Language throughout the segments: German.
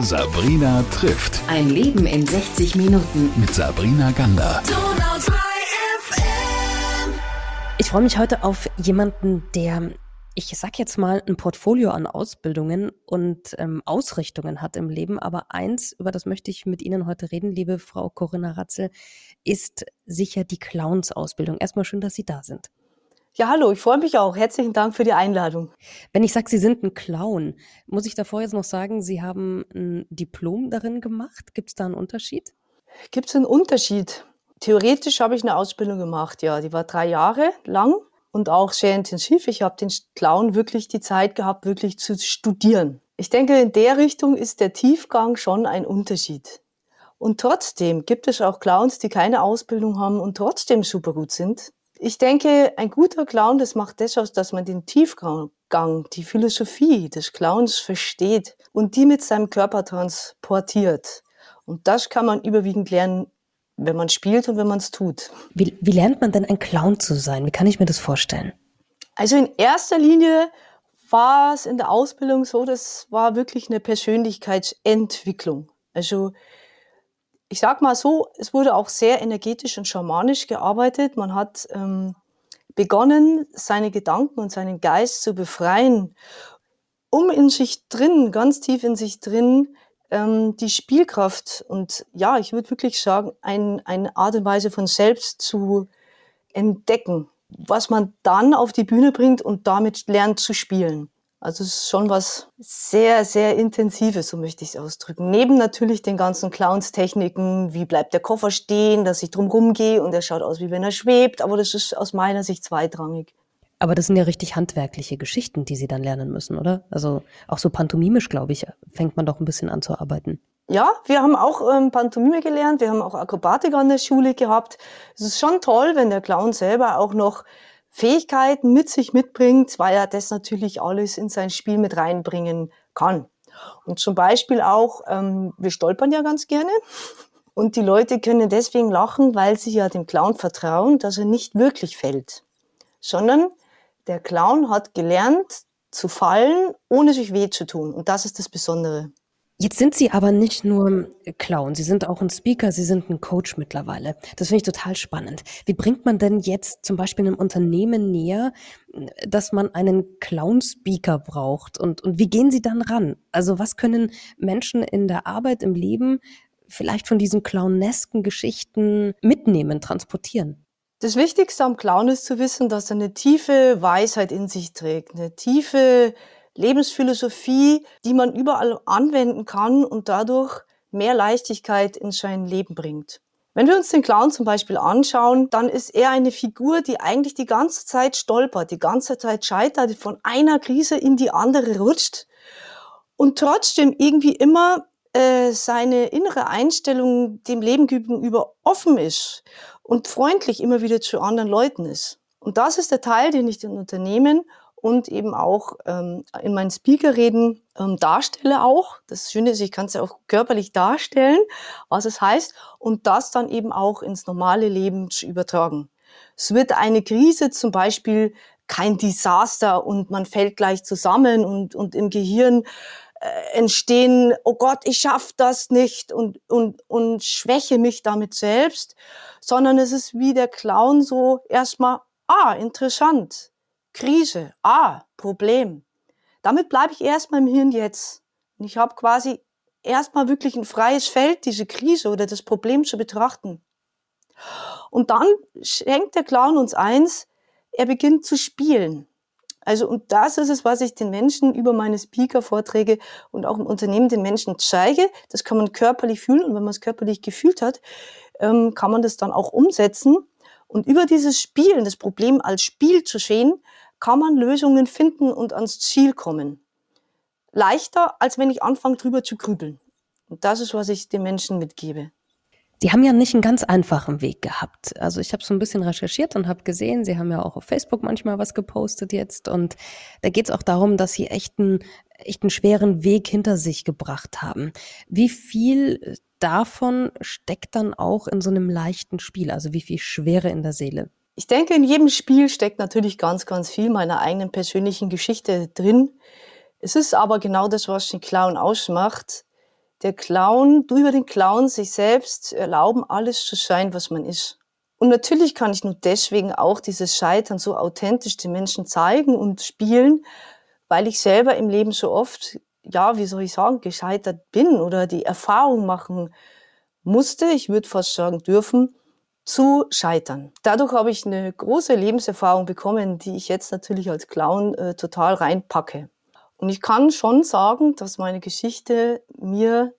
Sabrina trifft. Ein Leben in 60 Minuten. Mit Sabrina Gander. Ich freue mich heute auf jemanden, der, ich sag jetzt mal, ein Portfolio an Ausbildungen und ähm, Ausrichtungen hat im Leben. Aber eins, über das möchte ich mit Ihnen heute reden, liebe Frau Corinna Ratzel, ist sicher die Clowns-Ausbildung. Erstmal schön, dass Sie da sind. Ja, hallo, ich freue mich auch. Herzlichen Dank für die Einladung. Wenn ich sage, Sie sind ein Clown, muss ich davor jetzt noch sagen, Sie haben ein Diplom darin gemacht. Gibt es da einen Unterschied? Gibt es einen Unterschied? Theoretisch habe ich eine Ausbildung gemacht, ja. Die war drei Jahre lang und auch sehr intensiv. Ich habe den Clown wirklich die Zeit gehabt, wirklich zu studieren. Ich denke, in der Richtung ist der Tiefgang schon ein Unterschied. Und trotzdem gibt es auch Clowns, die keine Ausbildung haben und trotzdem super gut sind. Ich denke, ein guter Clown, das macht das aus, dass man den Tiefgang, die Philosophie des Clowns versteht und die mit seinem Körper transportiert. Und das kann man überwiegend lernen, wenn man spielt und wenn man es tut. Wie, wie lernt man denn ein Clown zu sein? Wie kann ich mir das vorstellen? Also in erster Linie war es in der Ausbildung so, das war wirklich eine Persönlichkeitsentwicklung. Also ich sag mal so, es wurde auch sehr energetisch und schamanisch gearbeitet. Man hat ähm, begonnen, seine Gedanken und seinen Geist zu befreien, um in sich drin, ganz tief in sich drin, ähm, die Spielkraft und ja, ich würde wirklich sagen, ein, eine Art und Weise von selbst zu entdecken, was man dann auf die Bühne bringt und damit lernt zu spielen. Also es ist schon was sehr, sehr Intensives, so möchte ich es ausdrücken. Neben natürlich den ganzen Clowns-Techniken, wie bleibt der Koffer stehen, dass ich drum rumgehe und er schaut aus, wie wenn er schwebt, aber das ist aus meiner Sicht zweitrangig. Aber das sind ja richtig handwerkliche Geschichten, die Sie dann lernen müssen, oder? Also auch so pantomimisch, glaube ich, fängt man doch ein bisschen an zu arbeiten. Ja, wir haben auch ähm, Pantomime gelernt, wir haben auch Akrobatik an der Schule gehabt. Es ist schon toll, wenn der Clown selber auch noch Fähigkeiten mit sich mitbringt, weil er das natürlich alles in sein Spiel mit reinbringen kann. Und zum Beispiel auch, ähm, wir stolpern ja ganz gerne. Und die Leute können deswegen lachen, weil sie ja dem Clown vertrauen, dass er nicht wirklich fällt, sondern der Clown hat gelernt zu fallen, ohne sich weh zu tun. Und das ist das Besondere. Jetzt sind Sie aber nicht nur Clown, Sie sind auch ein Speaker, Sie sind ein Coach mittlerweile. Das finde ich total spannend. Wie bringt man denn jetzt zum Beispiel einem Unternehmen näher, dass man einen Clown-Speaker braucht? Und, und wie gehen Sie dann ran? Also was können Menschen in der Arbeit, im Leben vielleicht von diesen clownesken Geschichten mitnehmen, transportieren? Das Wichtigste am Clown ist zu wissen, dass er eine tiefe Weisheit in sich trägt, eine tiefe Lebensphilosophie, die man überall anwenden kann und dadurch mehr Leichtigkeit in sein Leben bringt. Wenn wir uns den Clown zum Beispiel anschauen, dann ist er eine Figur, die eigentlich die ganze Zeit stolpert, die ganze Zeit scheitert, von einer Krise in die andere rutscht und trotzdem irgendwie immer äh, seine innere Einstellung dem Leben gegenüber offen ist und freundlich immer wieder zu anderen Leuten ist. Und das ist der Teil, den ich den Unternehmen und eben auch ähm, in meinen Speakerreden ähm, darstelle auch. Das Schöne ist, ich kann es ja auch körperlich darstellen, was es heißt und das dann eben auch ins normale Leben zu übertragen. Es wird eine Krise zum Beispiel kein Desaster und man fällt gleich zusammen und, und im Gehirn äh, entstehen, oh Gott, ich schaff das nicht und, und, und schwäche mich damit selbst, sondern es ist wie der Clown so erstmal, ah, interessant, Krise, ah, Problem. Damit bleibe ich erstmal im Hirn jetzt. Und ich habe quasi erstmal wirklich ein freies Feld, diese Krise oder das Problem zu betrachten. Und dann schenkt der Clown uns eins, er beginnt zu spielen. Also, und das ist es, was ich den Menschen über meine Speaker-Vorträge und auch im Unternehmen den Menschen zeige. Das kann man körperlich fühlen und wenn man es körperlich gefühlt hat, ähm, kann man das dann auch umsetzen. Und über dieses Spielen, das Problem als Spiel zu sehen, kann man Lösungen finden und ans Ziel kommen. Leichter, als wenn ich anfange, drüber zu grübeln. Und das ist, was ich den Menschen mitgebe. Sie haben ja nicht einen ganz einfachen Weg gehabt. Also ich habe so ein bisschen recherchiert und habe gesehen, Sie haben ja auch auf Facebook manchmal was gepostet jetzt. Und da geht es auch darum, dass Sie echt einen, echt einen schweren Weg hinter sich gebracht haben. Wie viel davon steckt dann auch in so einem leichten Spiel? Also wie viel Schwere in der Seele? Ich denke, in jedem Spiel steckt natürlich ganz, ganz viel meiner eigenen persönlichen Geschichte drin. Es ist aber genau das, was den Clown ausmacht. Der Clown, du über den Clown sich selbst erlauben, alles zu sein, was man ist. Und natürlich kann ich nur deswegen auch dieses Scheitern so authentisch den Menschen zeigen und spielen, weil ich selber im Leben so oft, ja, wie soll ich sagen, gescheitert bin oder die Erfahrung machen musste, ich würde fast sagen dürfen, zu scheitern. Dadurch habe ich eine große Lebenserfahrung bekommen, die ich jetzt natürlich als Clown äh, total reinpacke. Und ich kann schon sagen, dass meine Geschichte mir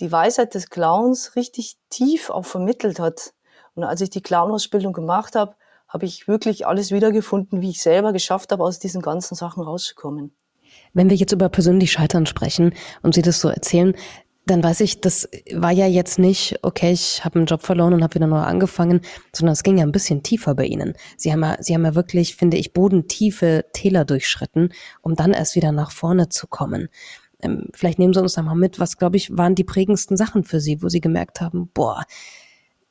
die Weisheit des Clowns richtig tief auch vermittelt hat. Und als ich die Clown-Ausbildung gemacht habe, habe ich wirklich alles wiedergefunden, wie ich selber geschafft habe, aus diesen ganzen Sachen rauszukommen. Wenn wir jetzt über persönlich Scheitern sprechen und Sie das so erzählen, dann weiß ich, das war ja jetzt nicht, okay, ich habe einen Job verloren und habe wieder neu angefangen, sondern es ging ja ein bisschen tiefer bei Ihnen. Sie haben ja, Sie haben ja wirklich, finde ich, bodentiefe Täler durchschritten, um dann erst wieder nach vorne zu kommen. Ähm, vielleicht nehmen Sie uns da mal mit, was, glaube ich, waren die prägendsten Sachen für Sie, wo Sie gemerkt haben, boah,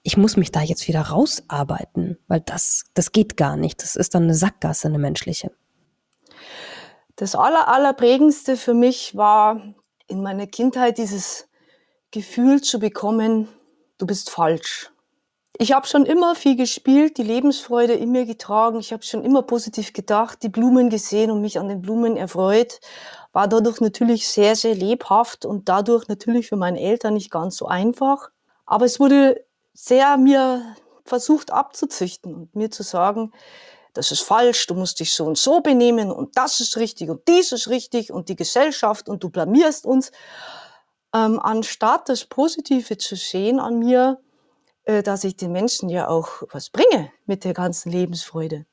ich muss mich da jetzt wieder rausarbeiten, weil das, das geht gar nicht. Das ist dann eine Sackgasse, eine menschliche. Das aller, allerprägendste für mich war in meiner Kindheit dieses Gefühl zu bekommen, du bist falsch. Ich habe schon immer viel gespielt, die Lebensfreude in mir getragen. Ich habe schon immer positiv gedacht, die Blumen gesehen und mich an den Blumen erfreut. War dadurch natürlich sehr, sehr lebhaft und dadurch natürlich für meine Eltern nicht ganz so einfach. Aber es wurde sehr mir versucht abzuzüchten und mir zu sagen, das ist falsch, du musst dich so und so benehmen und das ist richtig und dies ist richtig und die Gesellschaft und du blamierst uns. Ähm, anstatt das Positive zu sehen an mir, äh, dass ich den Menschen ja auch was bringe mit der ganzen Lebensfreude.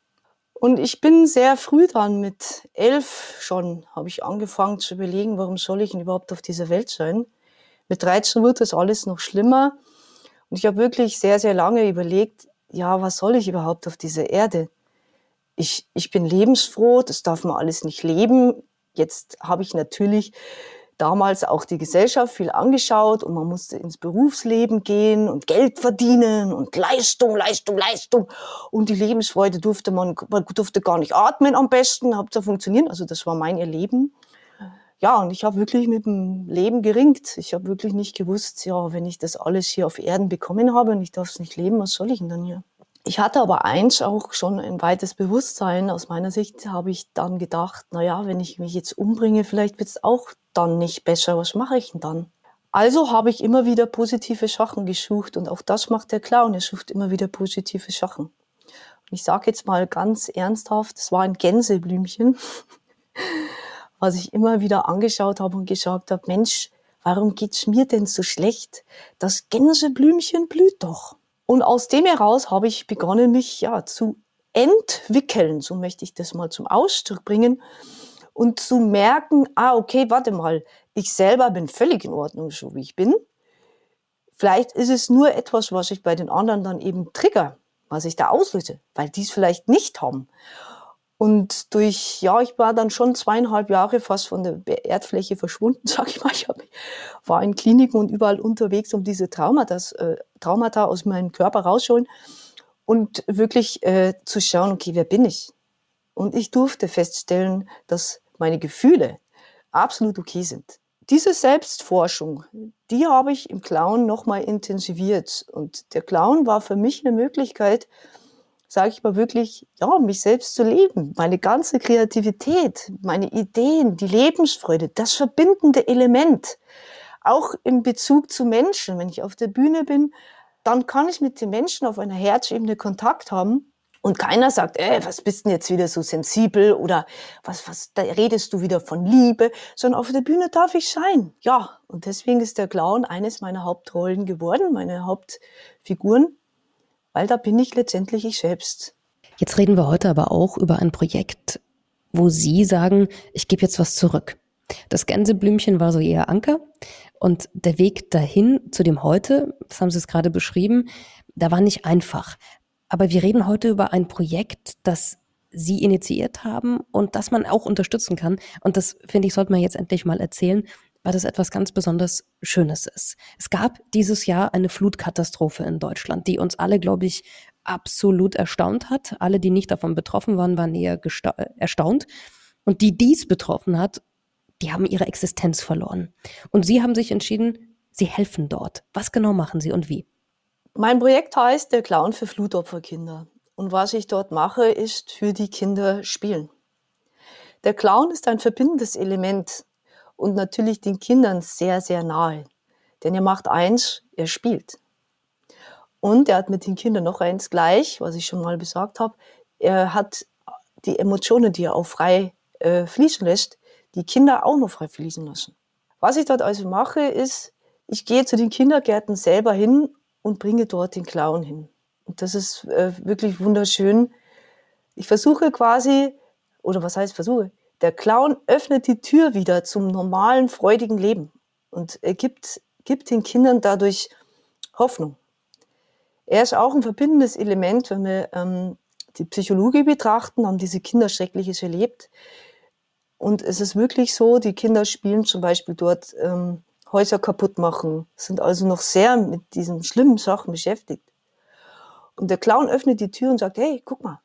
Und ich bin sehr früh dran, mit elf schon habe ich angefangen zu überlegen, warum soll ich denn überhaupt auf dieser Welt sein. Mit 13 wird das alles noch schlimmer. Und ich habe wirklich sehr, sehr lange überlegt, ja, was soll ich überhaupt auf dieser Erde? Ich, ich bin lebensfroh, das darf man alles nicht leben. Jetzt habe ich natürlich damals auch die Gesellschaft viel angeschaut und man musste ins Berufsleben gehen und Geld verdienen und Leistung, Leistung, Leistung. Und die Lebensfreude durfte man, man durfte gar nicht atmen am besten, habt funktionieren. Also das war mein Erleben ja, und ich habe wirklich mit dem Leben geringt. Ich habe wirklich nicht gewusst, ja, wenn ich das alles hier auf Erden bekommen habe und ich darf es nicht leben, was soll ich denn dann hier? Ich hatte aber eins auch schon ein weites Bewusstsein. Aus meiner Sicht habe ich dann gedacht, na ja, wenn ich mich jetzt umbringe, vielleicht wird es auch dann nicht besser. Was mache ich denn dann? Also habe ich immer wieder positive Sachen gesucht und auch das macht der Clown. Er sucht immer wieder positive Sachen. Und ich sage jetzt mal ganz ernsthaft, es war ein Gänseblümchen. was ich immer wieder angeschaut habe und gesagt habe, Mensch, warum geht's mir denn so schlecht? Das Gänseblümchen blüht doch. Und aus dem heraus habe ich begonnen, mich ja zu entwickeln, so möchte ich das mal zum Ausdruck bringen, und zu merken, ah, okay, warte mal, ich selber bin völlig in Ordnung, so wie ich bin. Vielleicht ist es nur etwas, was ich bei den anderen dann eben trigger, was ich da auslöse, weil die es vielleicht nicht haben. Und durch, ja, ich war dann schon zweieinhalb Jahre fast von der Erdfläche verschwunden, sag ich mal. Ich hab, war in Kliniken und überall unterwegs, um diese Traumata, äh, Traumata aus meinem Körper rausholen und wirklich äh, zu schauen, okay, wer bin ich? Und ich durfte feststellen, dass meine Gefühle absolut okay sind. Diese Selbstforschung, die habe ich im Clown nochmal intensiviert. Und der Clown war für mich eine Möglichkeit, sage ich mal wirklich, ja, mich selbst zu leben, meine ganze Kreativität, meine Ideen, die Lebensfreude, das verbindende Element. Auch in Bezug zu Menschen, wenn ich auf der Bühne bin, dann kann ich mit den Menschen auf einer Herzebene Kontakt haben und keiner sagt, ey, was bist denn jetzt wieder so sensibel oder was, was, da redest du wieder von Liebe, sondern auf der Bühne darf ich sein. Ja, und deswegen ist der Clown eines meiner Hauptrollen geworden, meine Hauptfiguren weil da bin ich letztendlich ich selbst. Jetzt reden wir heute aber auch über ein Projekt, wo Sie sagen, ich gebe jetzt was zurück. Das Gänseblümchen war so eher Anker und der Weg dahin zu dem heute, das haben Sie es gerade beschrieben, da war nicht einfach. Aber wir reden heute über ein Projekt, das Sie initiiert haben und das man auch unterstützen kann. Und das, finde ich, sollte man jetzt endlich mal erzählen, weil das etwas ganz besonders Schönes ist. Es gab dieses Jahr eine Flutkatastrophe in Deutschland, die uns alle, glaube ich, absolut erstaunt hat. Alle, die nicht davon betroffen waren, waren eher erstaunt. Und die dies betroffen hat, die haben ihre Existenz verloren. Und Sie haben sich entschieden, Sie helfen dort. Was genau machen Sie und wie? Mein Projekt heißt Der Clown für Flutopferkinder. Und was ich dort mache, ist für die Kinder spielen. Der Clown ist ein verbindendes Element und natürlich den Kindern sehr, sehr nahe. Denn er macht eins, er spielt. Und er hat mit den Kindern noch eins gleich, was ich schon mal gesagt habe. Er hat die Emotionen, die er auch frei äh, fließen lässt, die Kinder auch noch frei fließen lassen. Was ich dort also mache, ist, ich gehe zu den Kindergärten selber hin und bringe dort den Clown hin. Und das ist äh, wirklich wunderschön. Ich versuche quasi, oder was heißt versuche? Der Clown öffnet die Tür wieder zum normalen, freudigen Leben und er gibt, gibt den Kindern dadurch Hoffnung. Er ist auch ein verbindendes Element, wenn wir ähm, die Psychologie betrachten, haben diese Kinder Schreckliches erlebt. Und es ist wirklich so, die Kinder spielen zum Beispiel dort ähm, Häuser kaputt machen, sind also noch sehr mit diesen schlimmen Sachen beschäftigt. Und der Clown öffnet die Tür und sagt, hey, guck mal,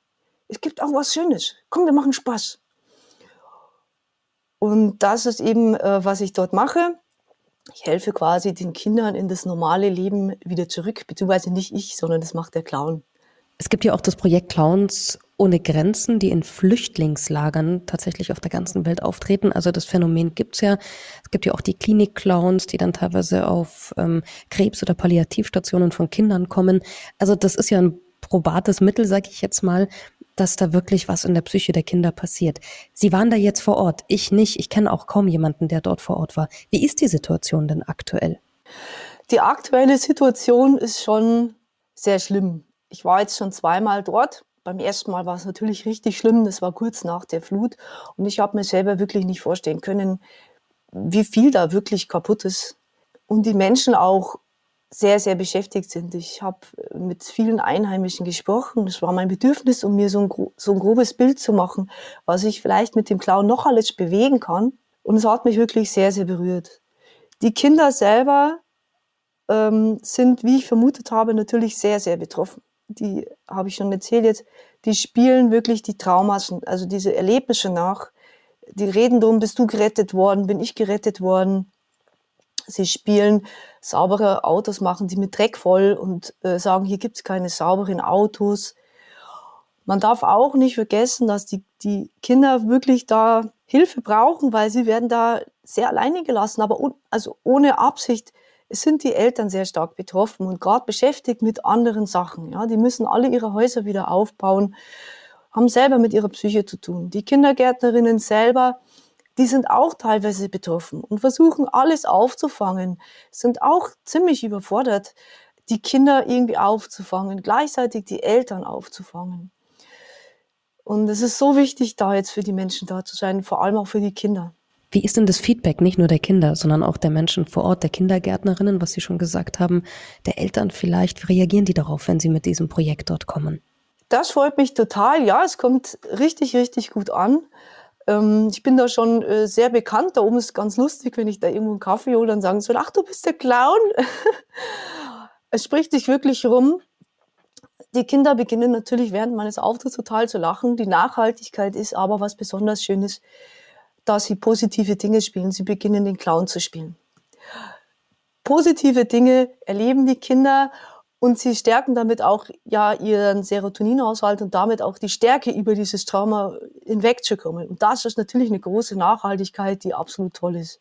es gibt auch was Schönes. Komm, wir machen Spaß. Und das ist eben, äh, was ich dort mache. Ich helfe quasi den Kindern in das normale Leben wieder zurück, beziehungsweise nicht ich, sondern das macht der Clown. Es gibt ja auch das Projekt Clowns ohne Grenzen, die in Flüchtlingslagern tatsächlich auf der ganzen Welt auftreten. Also das Phänomen gibt's ja. Es gibt ja auch die Klinik-Clowns, die dann teilweise auf ähm, Krebs- oder Palliativstationen von Kindern kommen. Also das ist ja ein probates Mittel, sage ich jetzt mal, dass da wirklich was in der Psyche der Kinder passiert. Sie waren da jetzt vor Ort, ich nicht. Ich kenne auch kaum jemanden, der dort vor Ort war. Wie ist die Situation denn aktuell? Die aktuelle Situation ist schon sehr schlimm. Ich war jetzt schon zweimal dort. Beim ersten Mal war es natürlich richtig schlimm. Das war kurz nach der Flut. Und ich habe mir selber wirklich nicht vorstellen können, wie viel da wirklich kaputt ist. Und die Menschen auch sehr, sehr beschäftigt sind. Ich habe mit vielen Einheimischen gesprochen. Das war mein Bedürfnis, um mir so ein, so ein grobes Bild zu machen, was ich vielleicht mit dem Clown noch alles bewegen kann. Und es hat mich wirklich sehr, sehr berührt. Die Kinder selber ähm, sind, wie ich vermutet habe, natürlich sehr, sehr betroffen. Die habe ich schon erzählt jetzt. Die spielen wirklich die Traumas, also diese Erlebnisse nach. Die reden darum, bist du gerettet worden, bin ich gerettet worden Sie spielen saubere Autos, machen die mit Dreck voll und äh, sagen, hier gibt es keine sauberen Autos. Man darf auch nicht vergessen, dass die, die Kinder wirklich da Hilfe brauchen, weil sie werden da sehr alleine gelassen, aber un, also ohne Absicht sind die Eltern sehr stark betroffen und gerade beschäftigt mit anderen Sachen. Ja, die müssen alle ihre Häuser wieder aufbauen, haben selber mit ihrer Psyche zu tun. Die Kindergärtnerinnen selber die sind auch teilweise betroffen und versuchen alles aufzufangen, sind auch ziemlich überfordert, die Kinder irgendwie aufzufangen, gleichzeitig die Eltern aufzufangen. Und es ist so wichtig, da jetzt für die Menschen da zu sein, vor allem auch für die Kinder. Wie ist denn das Feedback nicht nur der Kinder, sondern auch der Menschen vor Ort, der Kindergärtnerinnen, was Sie schon gesagt haben, der Eltern vielleicht? Wie reagieren die darauf, wenn Sie mit diesem Projekt dort kommen? Das freut mich total. Ja, es kommt richtig, richtig gut an. Ähm, ich bin da schon äh, sehr bekannt. Da oben ist es ganz lustig, wenn ich da irgendwo einen Kaffee hole, dann sagen sie, ach, du bist der Clown. es spricht sich wirklich rum. Die Kinder beginnen natürlich während meines Auftritts total zu lachen. Die Nachhaltigkeit ist aber was besonders Schönes, dass sie positive Dinge spielen. Sie beginnen den Clown zu spielen. Positive Dinge erleben die Kinder und sie stärken damit auch ja ihren Serotoninhaushalt und damit auch die Stärke über dieses Trauma hinwegzukommen. Und das ist natürlich eine große Nachhaltigkeit, die absolut toll ist.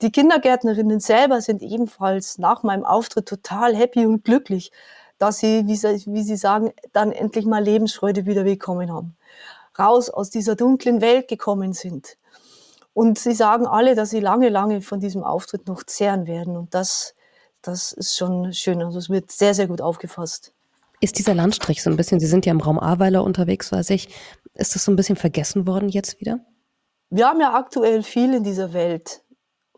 Die Kindergärtnerinnen selber sind ebenfalls nach meinem Auftritt total happy und glücklich, dass sie, wie sie, wie sie sagen, dann endlich mal Lebensfreude wieder bekommen haben. Raus aus dieser dunklen Welt gekommen sind. Und sie sagen alle, dass sie lange, lange von diesem Auftritt noch zehren werden. Und das das ist schon schön. Also es wird sehr, sehr gut aufgefasst. Ist dieser Landstrich so ein bisschen, Sie sind ja im Raum Ahrweiler unterwegs, weiß ich, ist das so ein bisschen vergessen worden jetzt wieder? Wir haben ja aktuell viel in dieser Welt,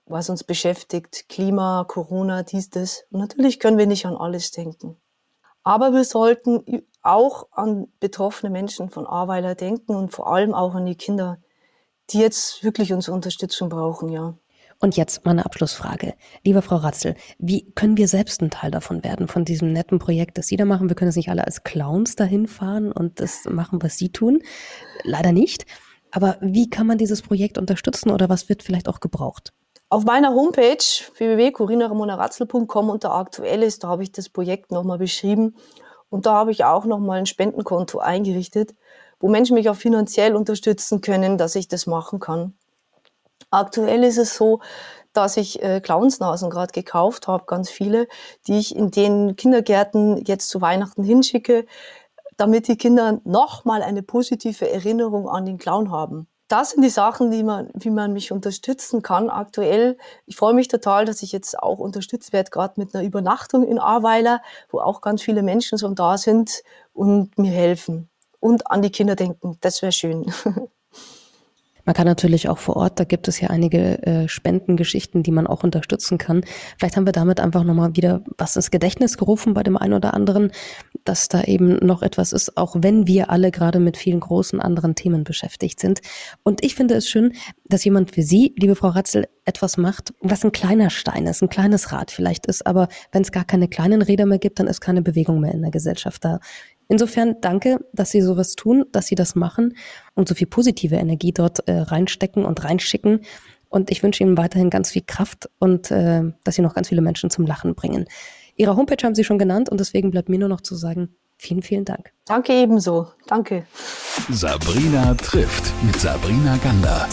was uns beschäftigt. Klima, Corona, dies, das. Und natürlich können wir nicht an alles denken. Aber wir sollten auch an betroffene Menschen von Ahrweiler denken und vor allem auch an die Kinder, die jetzt wirklich unsere Unterstützung brauchen, ja. Und jetzt meine Abschlussfrage. Liebe Frau Ratzel, wie können wir selbst ein Teil davon werden, von diesem netten Projekt, das Sie da machen? Wir können es nicht alle als Clowns dahin fahren und das machen, was Sie tun. Leider nicht. Aber wie kann man dieses Projekt unterstützen oder was wird vielleicht auch gebraucht? Auf meiner Homepage www.corinaramonaratzel.com unter Aktuelles, da habe ich das Projekt nochmal beschrieben. Und da habe ich auch nochmal ein Spendenkonto eingerichtet, wo Menschen mich auch finanziell unterstützen können, dass ich das machen kann. Aktuell ist es so, dass ich äh, Clownsnasen gerade gekauft habe, ganz viele, die ich in den Kindergärten jetzt zu Weihnachten hinschicke, damit die Kinder nochmal eine positive Erinnerung an den Clown haben. Das sind die Sachen, die man, wie man mich unterstützen kann aktuell. Ich freue mich total, dass ich jetzt auch unterstützt werde, gerade mit einer Übernachtung in Ahrweiler, wo auch ganz viele Menschen schon da sind und mir helfen. Und an die Kinder denken. Das wäre schön. Man kann natürlich auch vor Ort, da gibt es ja einige äh, Spendengeschichten, die man auch unterstützen kann. Vielleicht haben wir damit einfach nochmal wieder was ins Gedächtnis gerufen bei dem einen oder anderen, dass da eben noch etwas ist, auch wenn wir alle gerade mit vielen großen anderen Themen beschäftigt sind. Und ich finde es schön, dass jemand wie Sie, liebe Frau Ratzel, etwas macht, was ein kleiner Stein ist, ein kleines Rad vielleicht ist. Aber wenn es gar keine kleinen Räder mehr gibt, dann ist keine Bewegung mehr in der Gesellschaft da. Insofern danke, dass Sie sowas tun, dass Sie das machen und so viel positive Energie dort äh, reinstecken und reinschicken. Und ich wünsche Ihnen weiterhin ganz viel Kraft und äh, dass Sie noch ganz viele Menschen zum Lachen bringen. Ihre Homepage haben Sie schon genannt und deswegen bleibt mir nur noch zu sagen, vielen, vielen Dank. Danke ebenso. Danke. Sabrina trifft mit Sabrina Gander.